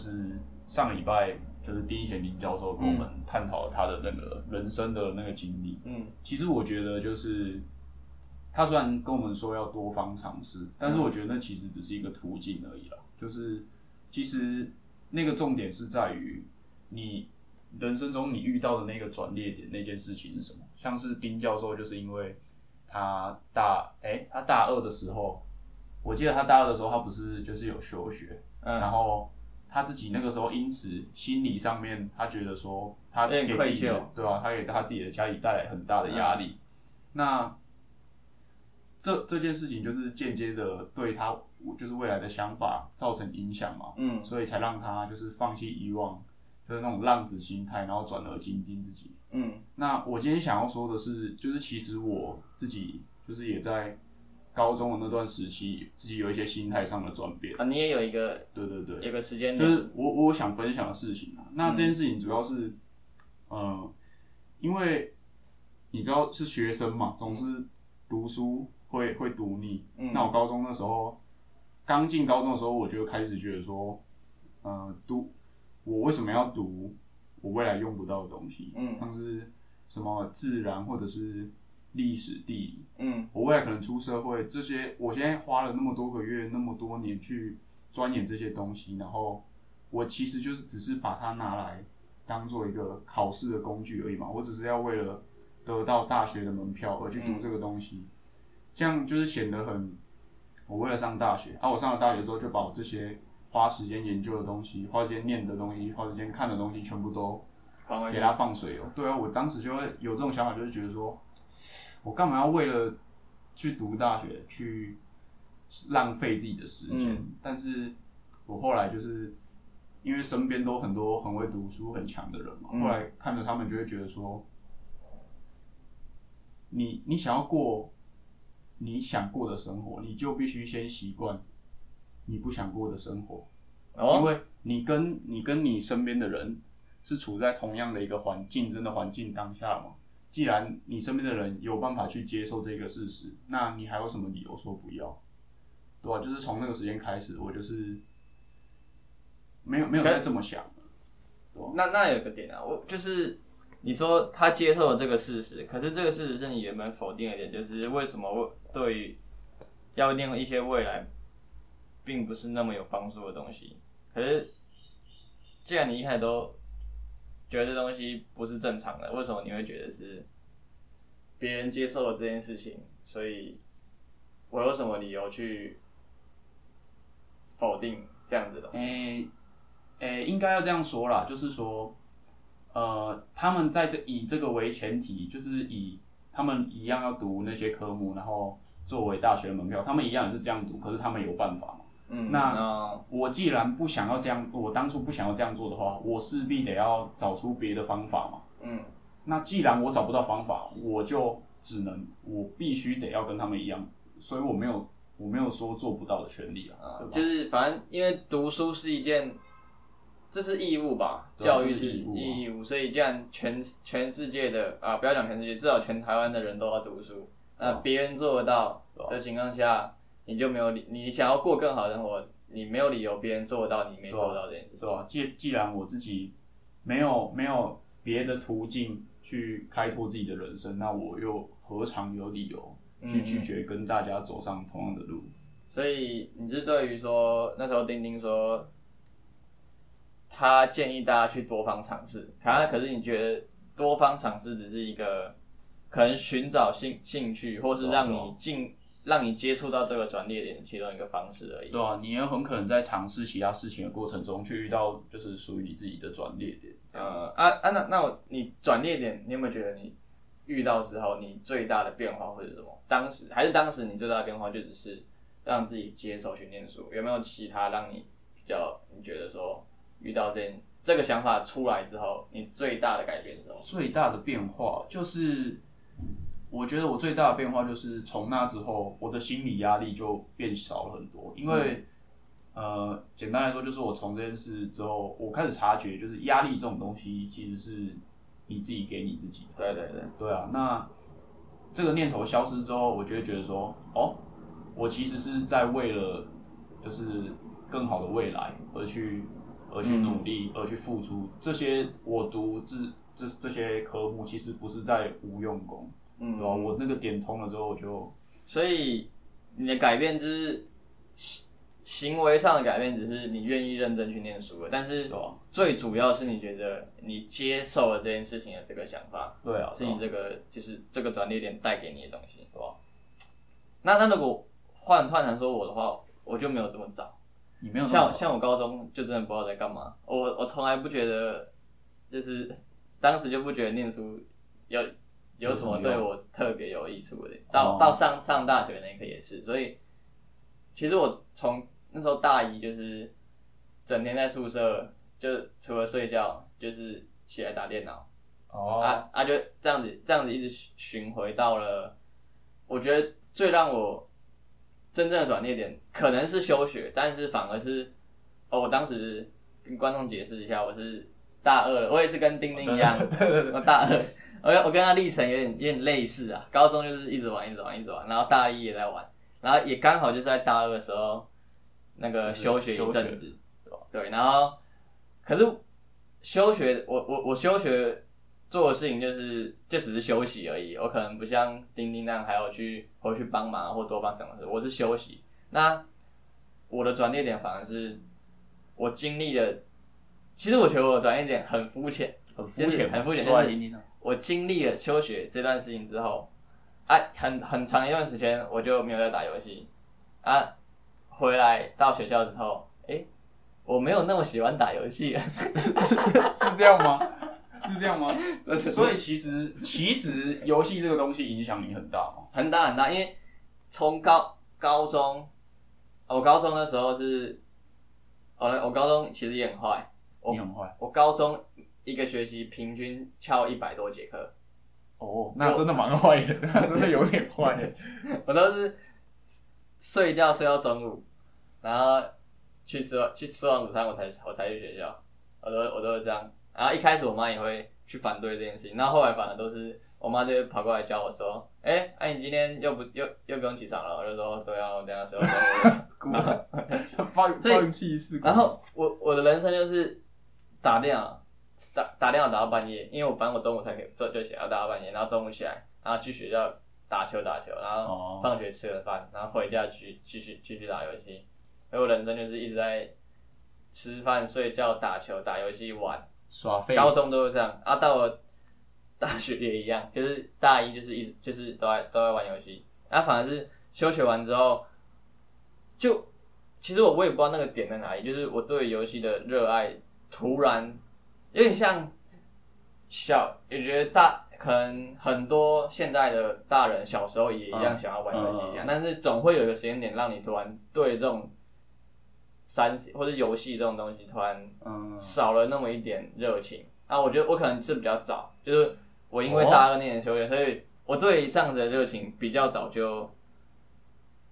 是上礼拜就是丁贤林教授跟我们探讨他的那个人生的那个经历。嗯其实我觉得就是他虽然跟我们说要多方尝试，但是我觉得那其实只是一个途径而已啦。就是其实那个重点是在于你人生中你遇到的那个转捩点那件事情是什么。像是丁教授，就是因为他大哎、他大二的时候，我记得他大二的时候他不是就是有休学，嗯然嗯，后他自己那个时候因此心理上面，他觉得说他给自己的对吧、他给他自己的家里带来很大的压力。那这这件事情就是间接的对他就是未来的想法造成影响嘛，嗯。所以才让他就是放弃以往就是那种浪子心态，然后转而精进自己。嗯。那我今天想要说的是，就是其实我自己就是也在高中的那段时期，自己有一些心态上的转变。啊，你也有一个对对对，有个时间，就是我我想分享的事情啊。那这件事情主要是，呃，因为你知道是学生嘛，总是读书会会读腻。嗯那我高中那时候刚进高中的时候，我就开始觉得说，呃，读我为什么要读我未来用不到的东西？嗯像是什么自然或者是历史地理，嗯我未来可能出社会，这些我现在花了那么多个月、那么多年去钻研这些东西，然后我其实就是只是把它拿来当做一个考试的工具而已嘛。我只是要为了得到大学的门票而去读这个东西，这样就是显得很。我为了上大学，啊，我上了大学之后就把我这些花时间研究的东西、花时间念的东西、花时间看的东西，全部都放给它放水哦。对啊，我当时就会有这种想法，就是觉得说，我干嘛要为了去读大学去浪费自己的时间？嗯但是我后来就是因为身边都很多很会读书、很强的人嘛，嗯后来看着他们就会觉得说，你你想要过你想过的生活，你就必须先习惯你不想过的生活。因哦，为你跟你跟你身边的人是处在同样的一个环境、真的环境当下嘛。既然你身边的人有办法去接受这个事实，那你还有什么理由说不要？对吧、就是从那个时间开始，我就是没有没有再这么想。那那有个点啊，我就是你说他接受了这个事实，可是这个事实是你原本否定的点，就是为什么我对要念一些未来并不是那么有帮助的东西，可是既然你一开始都觉得这东西不是正常的，为什么你会觉得是别人接受了这件事情，所以我有什么理由去否定这样子的？诶、诶、应该要这样说啦，就是说，呃，他们在这以这个为前提，就是以他们一样要读那些科目，然后作为大学门票，他们一样也是这样读，可是他们有办法。嗯，那哦。我既然不想要这样，我当初不想要这样做的话，我势必得要找出别的方法嘛。嗯。那既然我找不到方法，我就只能，我必须得要跟他们一样，所以我没有，我没有说做不到的权利啊，对吧？就是反正因为读书是一件，这是义务吧，对啊教育是这是义务啊。义务，所以既然全全世界的啊，不要讲全世界，至少全台湾的人都要读书，那别人做得到的情况下，你就没有理，你想要过更好的生活，你没有理由别人做得到，你没做到这件事情。对啊、既既然我自己没有没有别的途径去开拓自己的人生，那我又何尝有理由去嗯拒绝跟大家走上同样的路？所以你是对于说那时候丁丁说，他建议大家去多方尝试，可他可是你觉得多方尝试只是一个可能寻找兴兴趣，或是让你进让你接触到这个转捩点的其中一个方式而已。对啊，你也很可能在尝试其他事情的过程中，去遇到就是属于你自己的转捩点。呃啊啊，那那我你转捩点，你有没有觉得你遇到之后，你最大的变化会是什么？当时还是当时你最大的变化就只是让自己接受去念书，有没有其他让你比较你觉得说遇到这件这个想法出来之后，你最大的改变是什么？最大的变化就是，我觉得我最大的变化就是从那之后，我的心理压力就变少了很多。因为，呃，简单来说，就是我从这件事之后，我开始察觉，就是压力这种东西其实是你自己给你自己的。对对对，对啊，那这个念头消失之后，我就会觉得说，哦，我其实是在为了就是更好的未来而去而去努力，而去付出。这些我读这这这些科目，其实不是在无用功，嗯对吧？我那个点通了之后，我就所以你的改变就是行行为上的改变，只是你愿意认真去念书了，但是？最主要是你觉得你接受了这件事情的这个想法，对啊，是你这个就是这个转捩点带给你的东西，对吧？那那如果换换成说我的话，我就没有这么早。你没有那么早像像我高中就真的不知道在干嘛，我我从来不觉得，就是当时就不觉得念书有有什么对我特别有益处的。到哦。到上上大学那一刻也是，所以其实我从那时候大一就是整天在宿舍，就除了睡觉就是起来打电脑，哦，啊啊就这样子这样子一直巡回到了，我觉得最让我真正的转捩点可能是休学，但是反而是哦，我当时跟观众解释一下，我是大二，我也是跟丁丁一样，我大二，我我跟他历程有点有点类似啊，高中就是一直玩一直玩一直玩，然后大一也在玩，然后也刚好就是在大二的时候那个休学一阵子，对，然后可是休学，我我我休学做的事情就是就只是休息而已，我可能不像丁丁那样还要去回去帮忙或多帮什么事，我是休息。那我的转捩点反而是我经历的，其实我觉得我的转捩点很肤浅，很肤浅，很肤浅说来听听啊。我经历了休学这段事情之后，啊，很很长一段时间我就没有在打游戏，啊，回来到学校之后，诶，我没有那么喜欢打游戏 是，是是这样吗？是这样吗？所以其实其实游戏这个东西影响你很大嘛。很大很大，因为从高高中，我高中的时候是，我我高中其实也很坏，我很坏我高中一个学期平均翘一百多节课，哦，那真的蛮坏的，那 真的有点坏。我都是睡觉睡到中午，然后去吃完去吃完午餐我才我才去学校，我都我都是这样。然后一开始我妈也会去反对这件事情，然后后来反而都是我妈就跑过来教我说：“哎、哎、你今天又不又又不用起床了。”我就说：“对啊，我等一下睡到中午。”放放弃是。然后我我的人生就是打电脑，打打电话打到半夜，因为我反正我中午才可以就就起来打到半夜，然后中午起来，然后去学校打球打球，然后哦。放学吃了饭，然后回家去继续继续打游戏，所以我人生就是一直在吃饭、睡觉、打球、打游戏、玩，耍废，高中都是这样。啊，到了大学也一样，就是大一就是一直就是都在都在玩游戏，啊，反而是休学完之后，就其实我我也不知道那个点在哪里，就是我对游戏的热爱突然有点像小，也觉得大可能很多现在的大人小时候也一样嗯想要玩游戏一样，嗯但是总会有一个时间点让你突然对这种三或者游戏这种东西突然嗯，少了那么一点热情啊。我觉得我可能是比较早，就是我因为哦大二那年休学，所以我对这样子的热情比较早就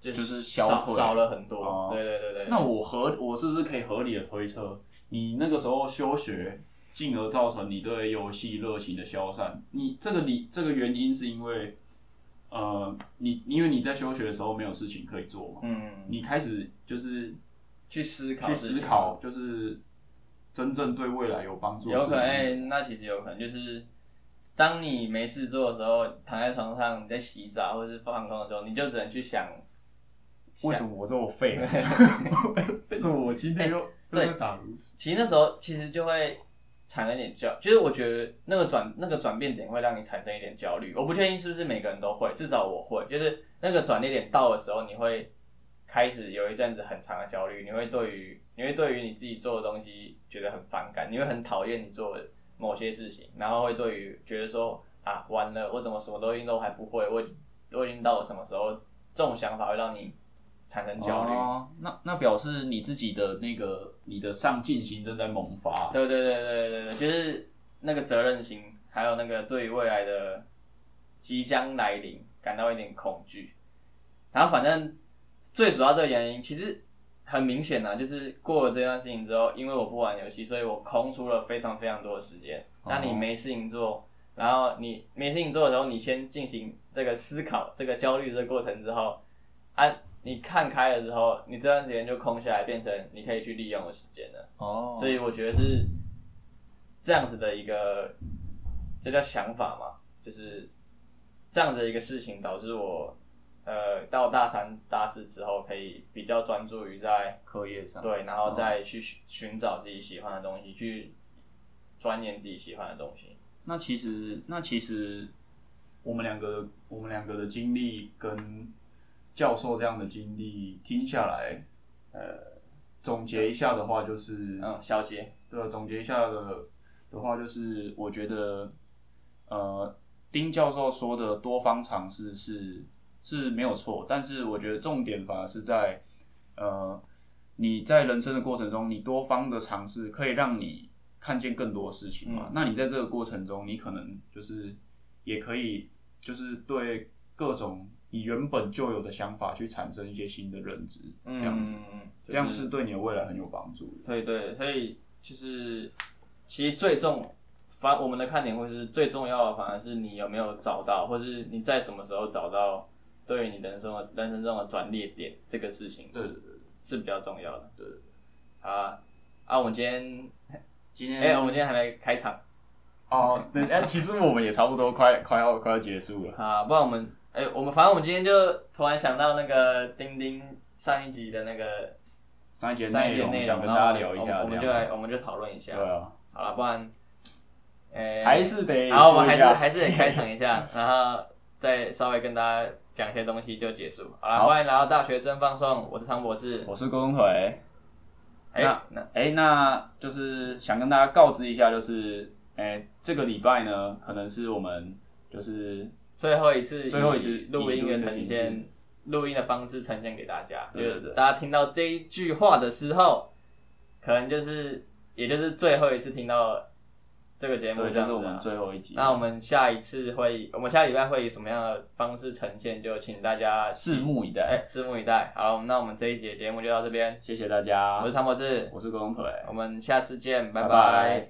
就就是少消退少了很多。哦对对对对。那我合我是不是可以合理的推测，你那个时候休学，进而造成你对游戏热情的消散？你这个你这个原因是因为，呃，你因为你在休学的时候没有事情可以做嘛，嗯，你开始就是去思考去思考，就是真正对未来有帮助的事有可能。那其实有可能就是。当你没事做的时候，躺在床上你在洗澡或者是放空的时候，你就只能去想，为什么我这么废啊？为什么我今天又又对在打炉石？其实那时候其实就会产生一点焦，就是我觉得那个转那个转变点会让你产生一点焦虑。我不确定是不是每个人都会，至少我会，就是那个转捩点到的时候，你会开始有一阵子很长的焦虑，你会对于你会对于你自己做的东西觉得很反感，你会很讨厌你做的某些事情，然后会对于觉得说啊完了，我怎么什么东西都还不会，我我已经到了什么时候，这种想法会让你产生焦虑。哦，那那表示你自己的那个你的上进心正在萌发。对对对对对对，就是那个责任心，还有那个对于未来的即将来临感到一点恐惧。然后反正最主要的原因其实很明显啊，就是过了这段事情之后，因为我不玩游戏，所以我空出了非常非常多的时间。那你没事情做，然后你没事情做的时候，你先进行这个思考、这个焦虑这个过程之后，啊，你看开了之后，你这段时间就空下来，变成你可以去利用的时间了。哦所以我觉得是这样子的一个，这叫想法嘛，就是这样子的一个事情导致我，呃，到大三、大四之后可以比较专注于在课业上，对，然后再去寻寻找自己喜欢的东西，去钻研自己喜欢的东西。那其实，那其实我们两个，我们两个的经历跟教授这样的经历听下来，呃，总结一下的话就是，嗯，小杰，对，总结一下的的话就是，我觉得，呃，丁教授说的多方尝试是是没有错，但是我觉得重点反而是在，呃，你在人生的过程中，你多方的尝试可以让你看见更多事情嘛。那你在这个过程中，你可能就是也可以就是对各种你原本就有的想法去产生一些新的认知，这样子，嗯，这样是对你的未来很有帮助的。对对，所以就是其实最重，反我们的看点会是最重要的，反而是你有没有找到，或是你在什么时候找到对于你人生的人生中的转捩点这个事情对对对，是比较重要的。对，好啊，啊，我们今天，今天哎、我们今天还没开场哦，对，哎，其实我们也差不多快快要快要结束了。啊，不然我们，哎、我们反正我们今天就突然想到那个钉钉上一集的那个上一节上一内容集的内容，想跟大家聊一下，我们就来，我们就讨论一下。对啊，好了，不然，哎、还是得然后我们还是还是得开场一下，然后再稍微跟大家讲一些东西就结束。好了，欢迎来到大学生放送，我是汤博士。我是郭东腿。哎、那那哎，那就是想跟大家告知一下，就是哎，这个礼拜呢，可能是我们就是最后一次以最后一次录音的呈现，录音的方式呈现给大家。对大家听到这一句话的时候，可能就是也就是最后一次听到这个节目就是我们最后一集。那我们下一次会，我们下礼拜会以什么样的方式呈现，就请大家拭目以待。哎，拭目以待。好，那我们这一节节目就到这边。谢谢大家我是，常博士，我是郭东腿，我们下次见，拜拜拜拜